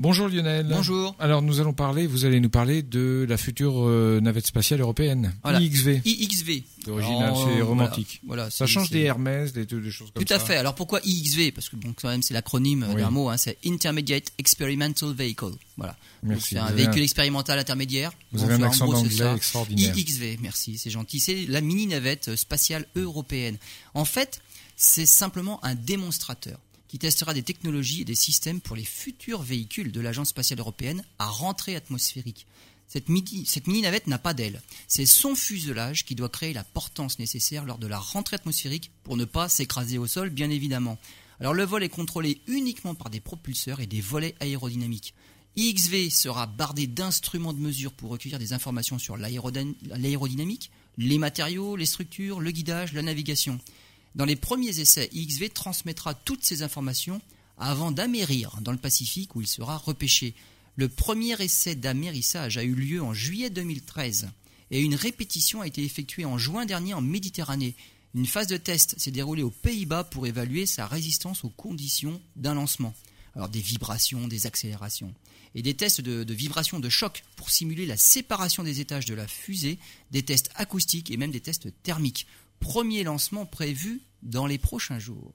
Bonjour Lionel. Bonjour. Alors nous allons parler, vous allez nous parler de la future euh, navette spatiale européenne, Voilà. IXV. IXV. C'est original, c'est euh, romantique. Voilà, voilà, Ça change des Hermès, des, des choses comme Tout ça. à fait. Alors pourquoi IXV Parce que bon, quand même, c'est l'acronyme Oui. d'un mot. Hein, c'est Intermediate Experimental Vehicle. Voilà. Merci. C'est un véhicule un- expérimental intermédiaire. Vous Donc, avez un en accent gros, ça. extraordinaire. IXV, merci, c'est gentil. C'est la mini navette spatiale européenne. En fait, c'est simplement un démonstrateur qui testera des technologies et des systèmes pour les futurs véhicules de l'Agence spatiale européenne à rentrée atmosphérique. Cette mini, cette mini navette n'a pas d'aile. C'est son fuselage qui doit créer la portance nécessaire lors de la rentrée atmosphérique pour ne pas s'écraser au sol, bien évidemment. Alors le vol est contrôlé uniquement par des propulseurs et des volets aérodynamiques. IXV sera bardé d'instruments de mesure pour recueillir des informations sur l'aérodyn- l'aérodynamique, les matériaux, les structures, le guidage, la navigation. Dans les premiers essais, IXV transmettra toutes ces informations avant d'amérir dans le Pacifique où il sera repêché. Le premier essai d'amérissage a eu lieu en juillet 2013 et une répétition a été effectuée en juin dernier en Méditerranée. Une phase de test s'est déroulée aux Pays-Bas pour évaluer sa résistance aux conditions d'un lancement. Alors des vibrations, des accélérations et des tests de vibrations de choc pour simuler la séparation des étages de la fusée, des tests acoustiques et même des tests thermiques. Premier lancement prévu dans les prochains jours.